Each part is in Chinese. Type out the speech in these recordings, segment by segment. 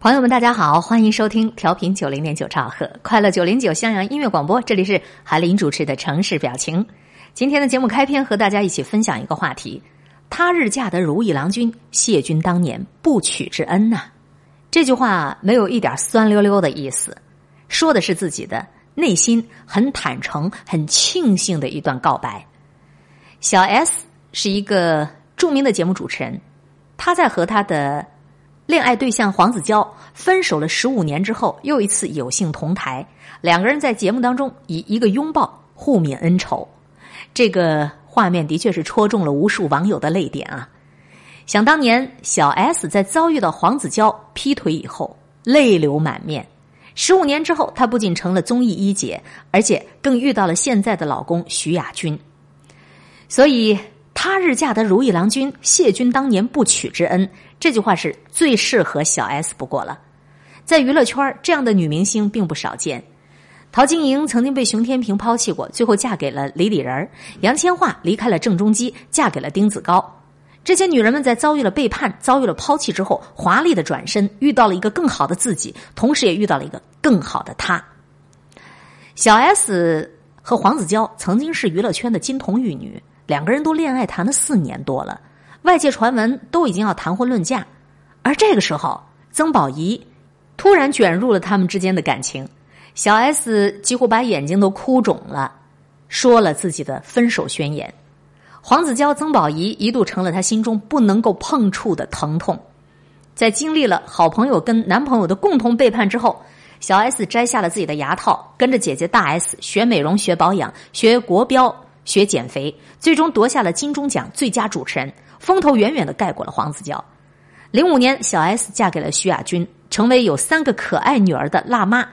朋友们，大家好，欢迎收听调频九零点九兆赫快乐九零九襄阳音乐广播，这里是海林主持的城市表情。今天的节目开篇，和大家一起分享一个话题：他日嫁得如意郎君，谢君当年不娶之恩呐。这句话没有一点酸溜溜的意思，说的是自己的内心很坦诚、很庆幸的一段告白。小 S 是一个著名的节目主持人，他在和他的。恋爱对象黄子佼分手了十五年之后，又一次有幸同台，两个人在节目当中以一个拥抱互勉恩仇，这个画面的确是戳中了无数网友的泪点啊！想当年，小 S 在遭遇到黄子佼劈腿以后，泪流满面。十五年之后，她不仅成了综艺一姐，而且更遇到了现在的老公徐亚军，所以。他日嫁得如意郎君，谢君当年不娶之恩。这句话是最适合小 S 不过了。在娱乐圈，这样的女明星并不少见。陶晶莹曾经被熊天平抛弃过，最后嫁给了李李仁杨千嬅离开了郑中基，嫁给了丁子高。这些女人们在遭遇了背叛、遭遇了抛弃之后，华丽的转身，遇到了一个更好的自己，同时也遇到了一个更好的他。小 S 和黄子佼曾经是娱乐圈的金童玉女。两个人都恋爱谈了四年多了，外界传闻都已经要谈婚论嫁，而这个时候，曾宝仪突然卷入了他们之间的感情，小 S 几乎把眼睛都哭肿了，说了自己的分手宣言。黄子佼、曾宝仪一度成了他心中不能够碰触的疼痛。在经历了好朋友跟男朋友的共同背叛之后，小 S 摘下了自己的牙套，跟着姐姐大 S 学美容、学保养、学国标。学减肥，最终夺下了金钟奖最佳主持人，风头远远的盖过了黄子佼。零五年，小 S 嫁给了徐亚军，成为有三个可爱女儿的辣妈。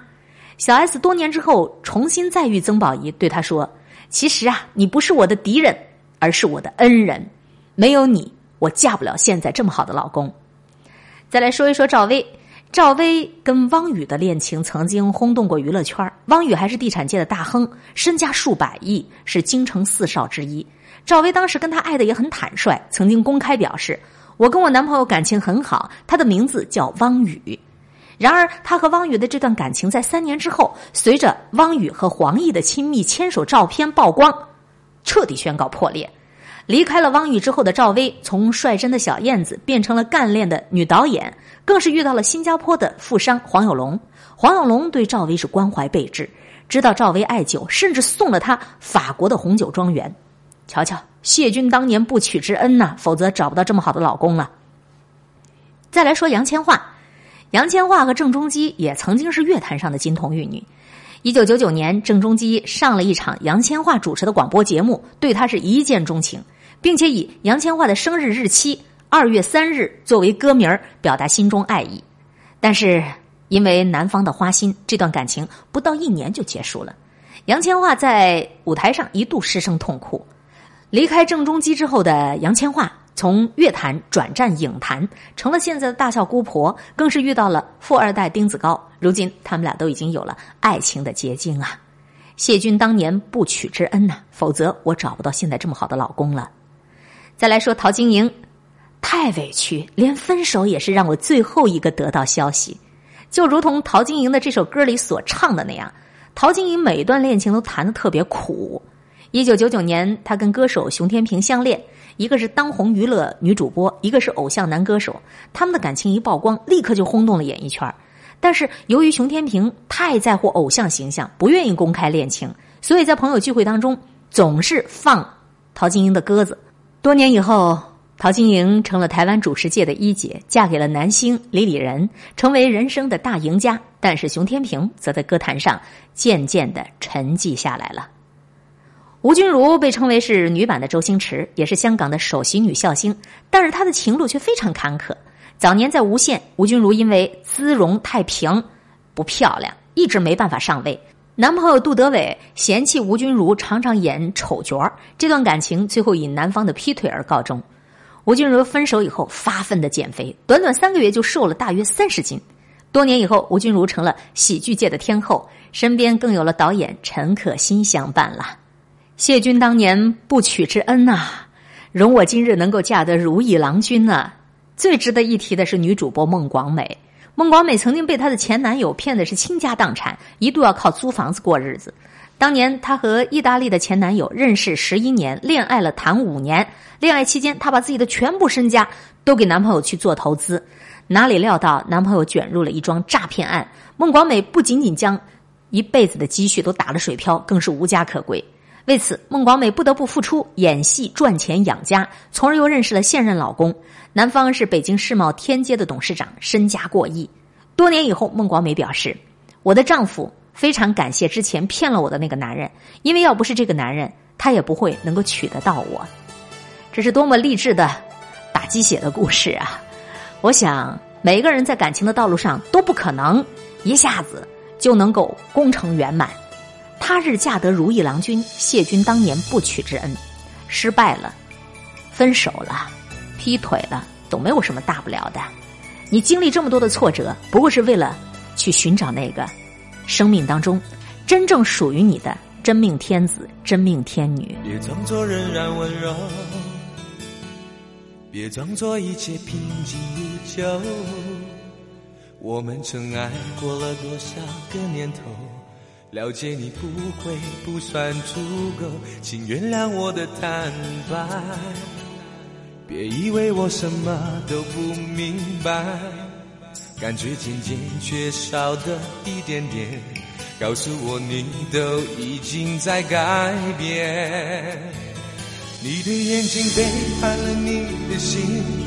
小 S 多年之后重新再遇曾宝仪，对她说：“其实啊，你不是我的敌人，而是我的恩人。没有你，我嫁不了现在这么好的老公。”再来说一说赵薇。赵薇跟汪宇的恋情曾经轰动过娱乐圈汪宇还是地产界的大亨，身家数百亿，是京城四少之一。赵薇当时跟他爱的也很坦率，曾经公开表示：“我跟我男朋友感情很好，他的名字叫汪宇。”然而，他和汪宇的这段感情在三年之后，随着汪宇和黄奕的亲密牵手照片曝光，彻底宣告破裂。离开了汪宇之后的赵薇，从率真的小燕子变成了干练的女导演，更是遇到了新加坡的富商黄有龙。黄有龙对赵薇是关怀备至，知道赵薇爱酒，甚至送了她法国的红酒庄园。瞧瞧，谢君当年不娶之恩呐，否则找不到这么好的老公了。再来说杨千嬅，杨千嬅和郑中基也曾经是乐坛上的金童玉女。一九九九年，郑中基上了一场杨千嬅主持的广播节目，对她是一见钟情。并且以杨千嬅的生日日期二月三日作为歌名表达心中爱意，但是因为男方的花心，这段感情不到一年就结束了。杨千嬅在舞台上一度失声痛哭。离开郑中基之后的杨千嬅，从乐坛转战影坛，成了现在的大笑姑婆，更是遇到了富二代丁子高。如今他们俩都已经有了爱情的结晶啊！谢君当年不娶之恩呐，否则我找不到现在这么好的老公了。再来说陶晶莹，太委屈，连分手也是让我最后一个得到消息。就如同陶晶莹的这首歌里所唱的那样，陶晶莹每一段恋情都谈的特别苦。一九九九年，她跟歌手熊天平相恋，一个是当红娱乐女主播，一个是偶像男歌手。他们的感情一曝光，立刻就轰动了演艺圈。但是由于熊天平太在乎偶像形象，不愿意公开恋情，所以在朋友聚会当中总是放陶晶莹的鸽子。多年以后，陶晶莹成了台湾主持界的一姐，嫁给了男星李李仁，成为人生的大赢家。但是熊天平则在歌坛上渐渐的沉寂下来了。吴君如被称为是女版的周星驰，也是香港的首席女笑星，但是她的情路却非常坎坷。早年在无线，吴君如因为姿容太平、不漂亮，一直没办法上位。男朋友杜德伟嫌弃吴君如常常演丑角这段感情最后以男方的劈腿而告终。吴君如分手以后发奋的减肥，短短三个月就瘦了大约三十斤。多年以后，吴君如成了喜剧界的天后，身边更有了导演陈可辛相伴了。谢君当年不娶之恩呐，容我今日能够嫁得如意郎君呐。最值得一提的是女主播孟广美。孟广美曾经被她的前男友骗的是倾家荡产，一度要靠租房子过日子。当年她和意大利的前男友认识十一年，恋爱了谈五年。恋爱期间，她把自己的全部身家都给男朋友去做投资，哪里料到男朋友卷入了一桩诈骗案。孟广美不仅仅将一辈子的积蓄都打了水漂，更是无家可归。为此，孟广美不得不复出演戏赚钱养家，从而又认识了现任老公。男方是北京世贸天阶的董事长，身家过亿。多年以后，孟广美表示：“我的丈夫非常感谢之前骗了我的那个男人，因为要不是这个男人，他也不会能够娶得到我。”这是多么励志的打鸡血的故事啊！我想，每一个人在感情的道路上都不可能一下子就能够功成圆满。他日嫁得如意郎君，谢君当年不娶之恩，失败了，分手了，劈腿了，都没有什么大不了的。你经历这么多的挫折，不过是为了去寻找那个生命当中真正属于你的真命天子、真命天女。别装作仍然温柔，别装作一切平静如旧。我们曾爱过了多少个年头？了解你不会不算足够，请原谅我的坦白。别以为我什么都不明白，感觉渐渐缺少的一点点，告诉我你都已经在改变。你的眼睛背叛了你的心。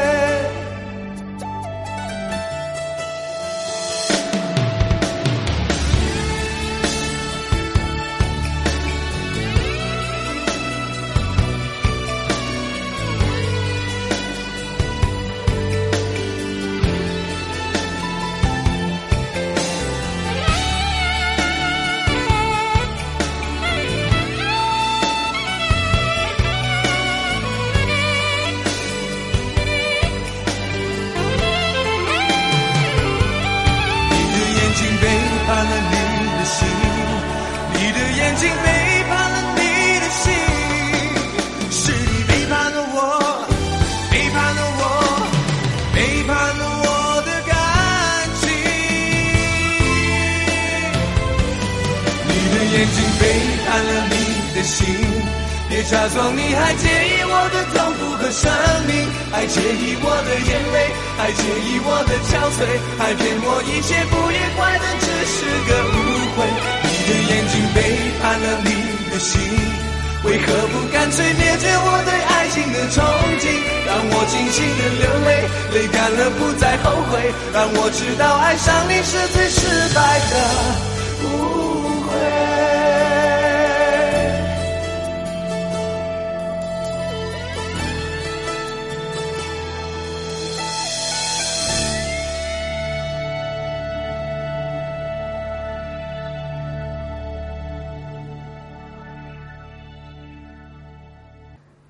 经背叛了你的心，是你背叛了我，背叛了我，背叛了我的感情。你的眼睛背叛了你的心，别假装你还介意我的痛苦和生命，还介意我的眼泪，还介意我的憔悴，还骗我一切不愉快的只是个误会。的眼睛背叛了你的心，为何不干脆灭绝我对爱情的憧憬？让我尽情的流泪，泪干了不再后悔，让我知道爱上你是最失败的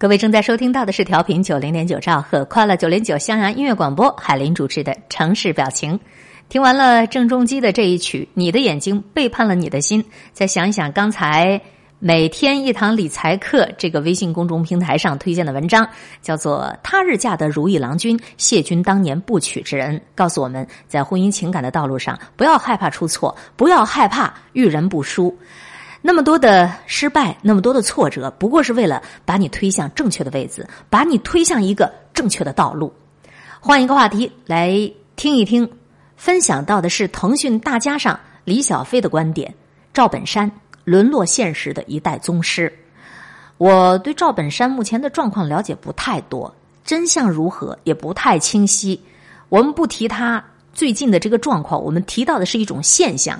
各位正在收听到的是调频九零点九兆赫快乐九零九襄阳音乐广播，海林主持的城市表情。听完了郑中基的这一曲《你的眼睛背叛了你的心》，再想一想刚才每天一堂理财课这个微信公众平台上推荐的文章，叫做《他日嫁得如意郎君，谢君当年不娶之恩》，告诉我们在婚姻情感的道路上，不要害怕出错，不要害怕遇人不淑。那么多的失败，那么多的挫折，不过是为了把你推向正确的位置，把你推向一个正确的道路。换一个话题来听一听。分享到的是腾讯大家上李小飞的观点：赵本山沦落现实的一代宗师。我对赵本山目前的状况了解不太多，真相如何也不太清晰。我们不提他最近的这个状况，我们提到的是一种现象：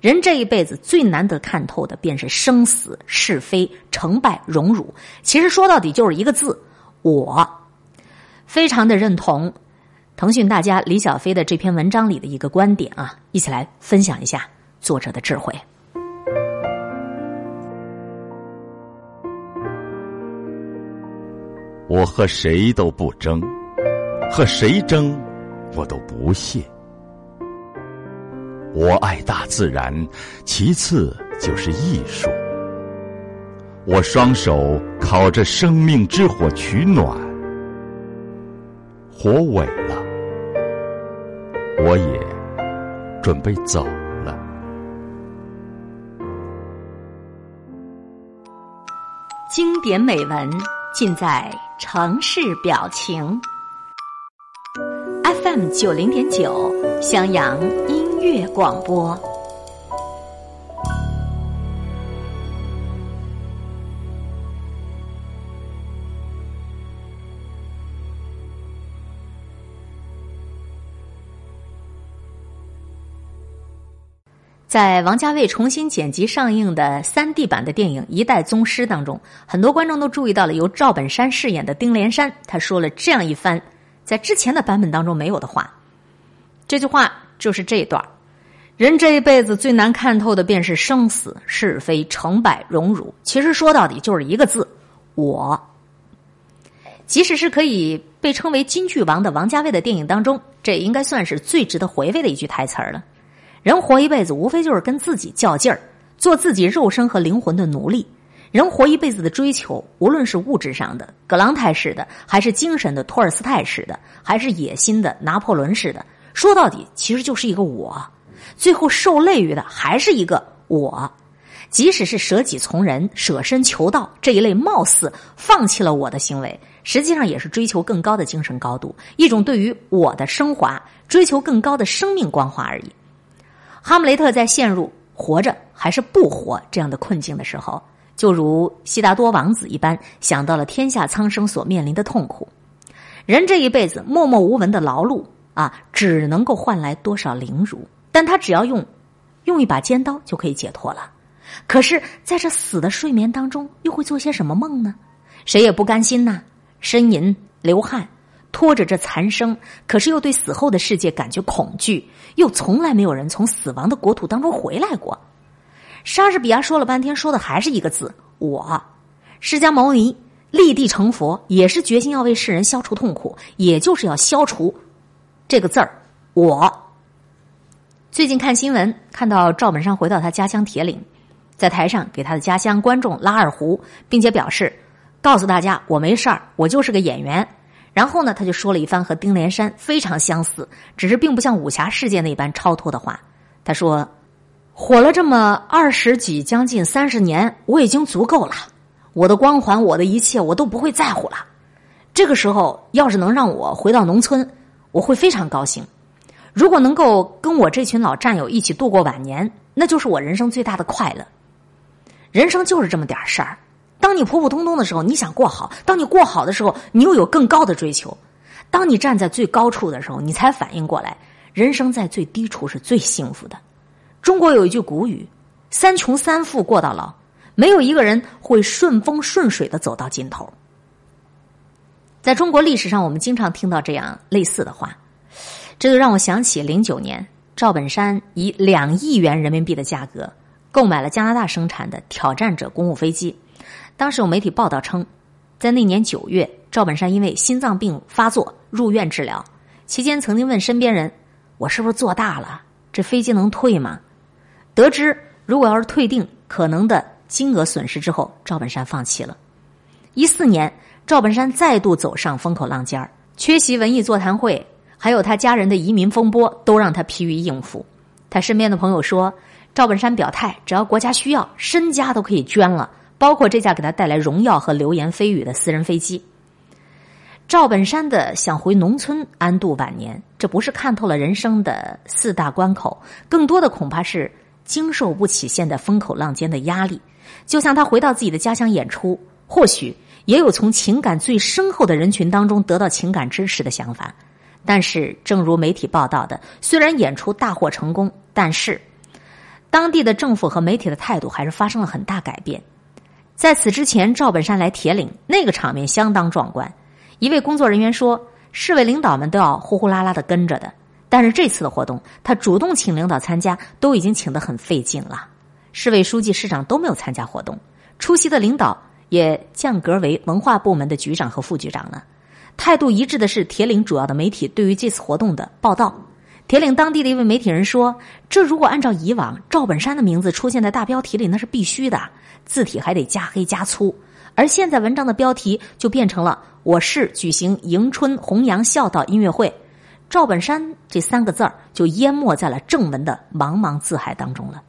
人这一辈子最难得看透的，便是生死、是非、成败、荣辱。其实说到底就是一个字——我。非常的认同。腾讯大家李小飞的这篇文章里的一个观点啊，一起来分享一下作者的智慧。我和谁都不争，和谁争，我都不屑。我爱大自然，其次就是艺术。我双手烤着生命之火取暖，火萎了。我也准备走了。经典美文尽在城市表情。FM 九零点九，襄阳音乐广播。在王家卫重新剪辑上映的三 D 版的电影《一代宗师》当中，很多观众都注意到了由赵本山饰演的丁连山，他说了这样一番在之前的版本当中没有的话。这句话就是这一段：人这一辈子最难看透的便是生死、是非、成败、荣辱。其实说到底就是一个字——我。即使是可以被称为金句王的王家卫的电影当中，这应该算是最值得回味的一句台词了。人活一辈子，无非就是跟自己较劲儿，做自己肉身和灵魂的奴隶。人活一辈子的追求，无论是物质上的葛朗泰式的，还是精神的托尔斯泰式的，还是野心的拿破仑式的，说到底，其实就是一个我。最后受累于的，还是一个我。即使是舍己从人、舍身求道这一类貌似放弃了我的行为，实际上也是追求更高的精神高度，一种对于我的升华、追求更高的生命光华而已。哈姆雷特在陷入活着还是不活这样的困境的时候，就如悉达多王子一般，想到了天下苍生所面临的痛苦。人这一辈子默默无闻的劳碌啊，只能够换来多少凌辱？但他只要用用一把尖刀就可以解脱了。可是，在这死的睡眠当中，又会做些什么梦呢？谁也不甘心呐，呻吟流汗。拖着这残生，可是又对死后的世界感觉恐惧，又从来没有人从死亡的国土当中回来过。莎士比亚说了半天，说的还是一个字“我”。释迦牟尼立地成佛，也是决心要为世人消除痛苦，也就是要消除这个字儿“我”。最近看新闻，看到赵本山回到他家乡铁岭，在台上给他的家乡观众拉二胡，并且表示告诉大家：“我没事儿，我就是个演员。”然后呢，他就说了一番和丁连山非常相似，只是并不像武侠世界那般超脱的话。他说：“火了这么二十几，将近三十年，我已经足够了。我的光环，我的一切，我都不会在乎了。这个时候，要是能让我回到农村，我会非常高兴。如果能够跟我这群老战友一起度过晚年，那就是我人生最大的快乐。人生就是这么点事儿。”当你普普通通的时候，你想过好；当你过好的时候，你又有更高的追求。当你站在最高处的时候，你才反应过来，人生在最低处是最幸福的。中国有一句古语：“三穷三富过到老，没有一个人会顺风顺水的走到尽头。”在中国历史上，我们经常听到这样类似的话，这就让我想起零九年赵本山以两亿元人民币的价格购买了加拿大生产的挑战者公务飞机。当时有媒体报道称，在那年九月，赵本山因为心脏病发作入院治疗，期间曾经问身边人：“我是不是做大了？这飞机能退吗？”得知如果要是退订，可能的金额损失之后，赵本山放弃了。一四年，赵本山再度走上风口浪尖儿，缺席文艺座谈会，还有他家人的移民风波，都让他疲于应付。他身边的朋友说，赵本山表态，只要国家需要，身家都可以捐了。包括这架给他带来荣耀和流言蜚语的私人飞机。赵本山的想回农村安度晚年，这不是看透了人生的四大关口，更多的恐怕是经受不起现在风口浪尖的压力。就像他回到自己的家乡演出，或许也有从情感最深厚的人群当中得到情感支持的想法。但是，正如媒体报道的，虽然演出大获成功，但是当地的政府和媒体的态度还是发生了很大改变。在此之前，赵本山来铁岭，那个场面相当壮观。一位工作人员说：“市委领导们都要呼呼啦啦的跟着的。”但是这次的活动，他主动请领导参加，都已经请得很费劲了。市委书记、市长都没有参加活动，出席的领导也降格为文化部门的局长和副局长了。态度一致的是铁岭主要的媒体对于这次活动的报道。铁岭当地的一位媒体人说：“这如果按照以往，赵本山的名字出现在大标题里，那是必须的。”字体还得加黑加粗，而现在文章的标题就变成了“我市举行迎春弘扬孝道音乐会”，赵本山这三个字儿就淹没在了正文的茫茫字海当中了。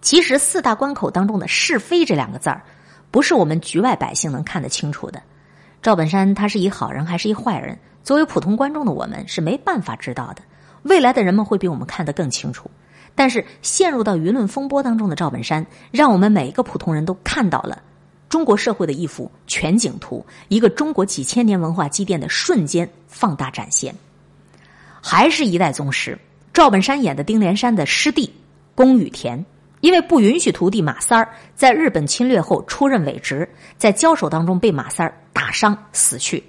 其实四大关口当中的是非这两个字儿，不是我们局外百姓能看得清楚的。赵本山他是一好人还是一坏人，作为普通观众的我们是没办法知道的。未来的人们会比我们看得更清楚。但是陷入到舆论风波当中的赵本山，让我们每一个普通人都看到了中国社会的一幅全景图，一个中国几千年文化积淀的瞬间放大展现。还是一代宗师，赵本山演的丁连山的师弟宫羽田，因为不允许徒弟马三儿在日本侵略后出任伪职，在交手当中被马三儿打伤死去。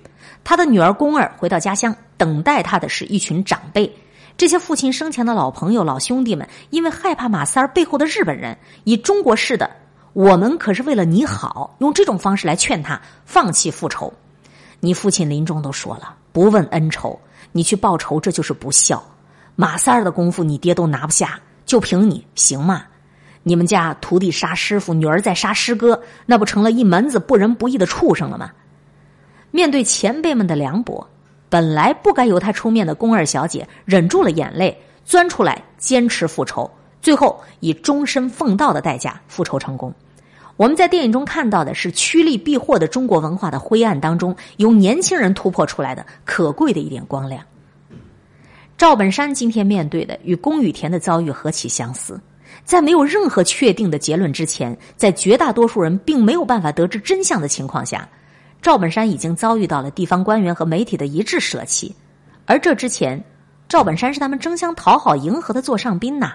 他的女儿宫儿回到家乡，等待他的是一群长辈。这些父亲生前的老朋友、老兄弟们，因为害怕马三儿背后的日本人，以中国式的“我们可是为了你好”，用这种方式来劝他放弃复仇。你父亲临终都说了，不问恩仇，你去报仇这就是不孝。马三儿的功夫你爹都拿不下，就凭你行吗？你们家徒弟杀师傅，女儿在杀师哥，那不成了一门子不仁不义的畜生了吗？面对前辈们的凉薄。本来不该由他出面的宫二小姐忍住了眼泪，钻出来坚持复仇，最后以终身奉道的代价复仇成功。我们在电影中看到的是趋利避祸的中国文化的灰暗当中，由年轻人突破出来的可贵的一点光亮。赵本山今天面对的与宫羽田的遭遇何其相似，在没有任何确定的结论之前，在绝大多数人并没有办法得知真相的情况下。赵本山已经遭遇到了地方官员和媒体的一致舍弃，而这之前，赵本山是他们争相讨好、迎合的座上宾呐。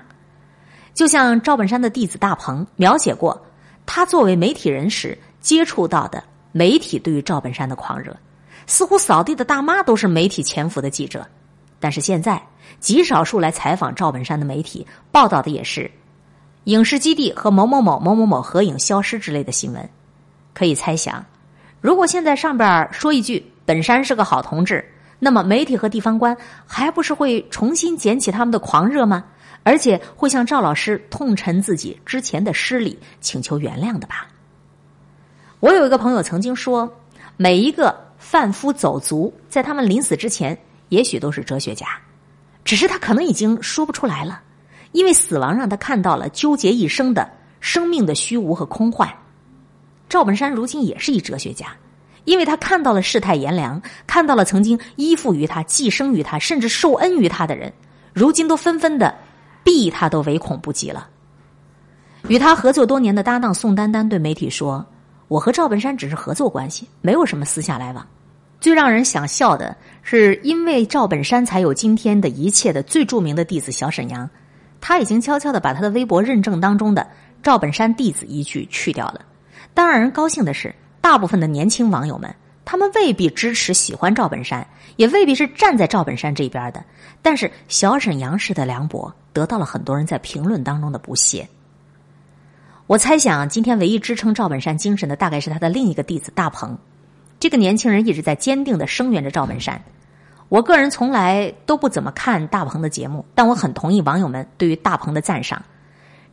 就像赵本山的弟子大鹏描写过，他作为媒体人时接触到的媒体对于赵本山的狂热，似乎扫地的大妈都是媒体潜伏的记者。但是现在，极少数来采访赵本山的媒体报道的也是影视基地和某某某某某某合影消失之类的新闻，可以猜想。如果现在上边说一句“本山是个好同志”，那么媒体和地方官还不是会重新捡起他们的狂热吗？而且会向赵老师痛陈自己之前的失礼，请求原谅的吧？我有一个朋友曾经说，每一个贩夫走卒在他们临死之前，也许都是哲学家，只是他可能已经说不出来了，因为死亡让他看到了纠结一生的生命的虚无和空幻。赵本山如今也是一哲学家，因为他看到了世态炎凉，看到了曾经依附于他、寄生于他，甚至受恩于他的人，如今都纷纷的避他，都唯恐不及了。与他合作多年的搭档宋丹丹对媒体说：“我和赵本山只是合作关系，没有什么私下来往。”最让人想笑的是，因为赵本山才有今天的一切的最著名的弟子小沈阳，他已经悄悄的把他的微博认证当中的“赵本山弟子”一句去掉了。但让人高兴的是，大部分的年轻网友们，他们未必支持、喜欢赵本山，也未必是站在赵本山这边的。但是小沈阳式的凉薄，得到了很多人在评论当中的不屑。我猜想，今天唯一支撑赵本山精神的，大概是他的另一个弟子大鹏。这个年轻人一直在坚定的声援着赵本山。我个人从来都不怎么看大鹏的节目，但我很同意网友们对于大鹏的赞赏。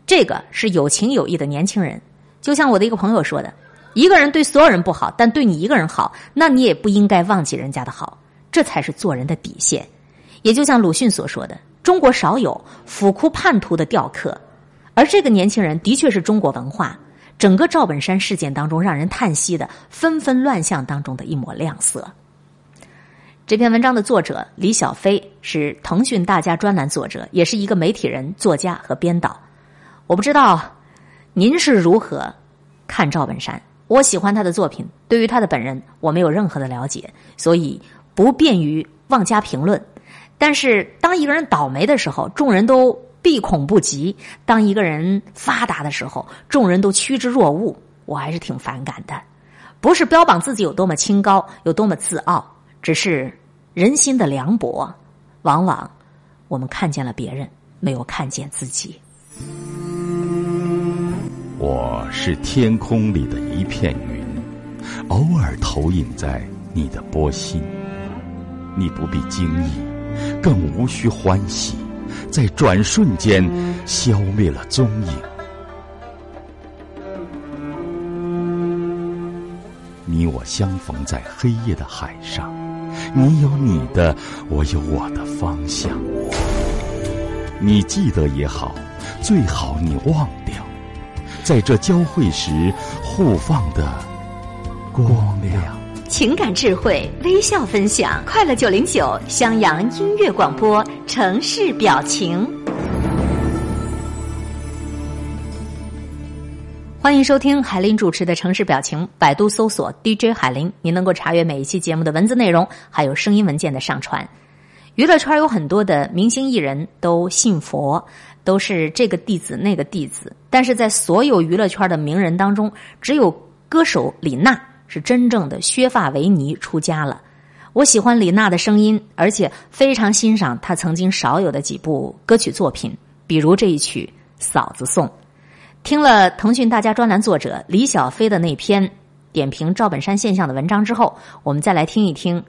这个是有情有义的年轻人，就像我的一个朋友说的：“一个人对所有人不好，但对你一个人好，那你也不应该忘记人家的好，这才是做人的底线。”也就像鲁迅所说的：“中国少有府库叛徒的雕刻。”而这个年轻人的确是中国文化整个赵本山事件当中让人叹息的纷纷乱象当中的一抹亮色。这篇文章的作者李小飞是腾讯大家专栏作者，也是一个媒体人、作家和编导。我不知道您是如何看赵本山。我喜欢他的作品，对于他的本人我没有任何的了解，所以不便于妄加评论。但是当一个人倒霉的时候，众人都。避恐不及。当一个人发达的时候，众人都趋之若鹜，我还是挺反感的。不是标榜自己有多么清高，有多么自傲，只是人心的凉薄。往往我们看见了别人，没有看见自己。我是天空里的一片云，偶尔投影在你的波心。你不必惊异，更无需欢喜。在转瞬间消灭了踪影。你我相逢在黑夜的海上，你有你的，我有我的方向。你记得也好，最好你忘掉，在这交汇时互放的光亮。情感智慧，微笑分享，快乐九零九，襄阳音乐广播，城市表情。欢迎收听海林主持的城市表情。百度搜索 DJ 海林，您能够查阅每一期节目的文字内容，还有声音文件的上传。娱乐圈有很多的明星艺人都信佛，都是这个弟子那个弟子，但是在所有娱乐圈的名人当中，只有歌手李娜。是真正的削发为尼出家了。我喜欢李娜的声音，而且非常欣赏她曾经少有的几部歌曲作品，比如这一曲《嫂子颂》。听了腾讯大家专栏作者李小飞的那篇点评赵本山现象的文章之后，我们再来听一听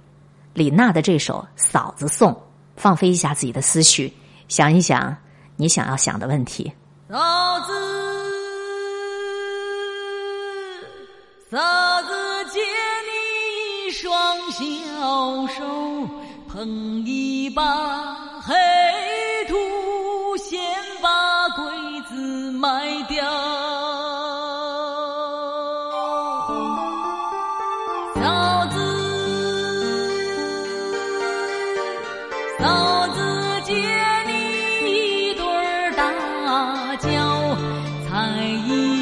李娜的这首《嫂子颂》，放飞一下自己的思绪，想一想你想要想的问题。嫂子，嫂子。借你一双小手，捧一把黑爱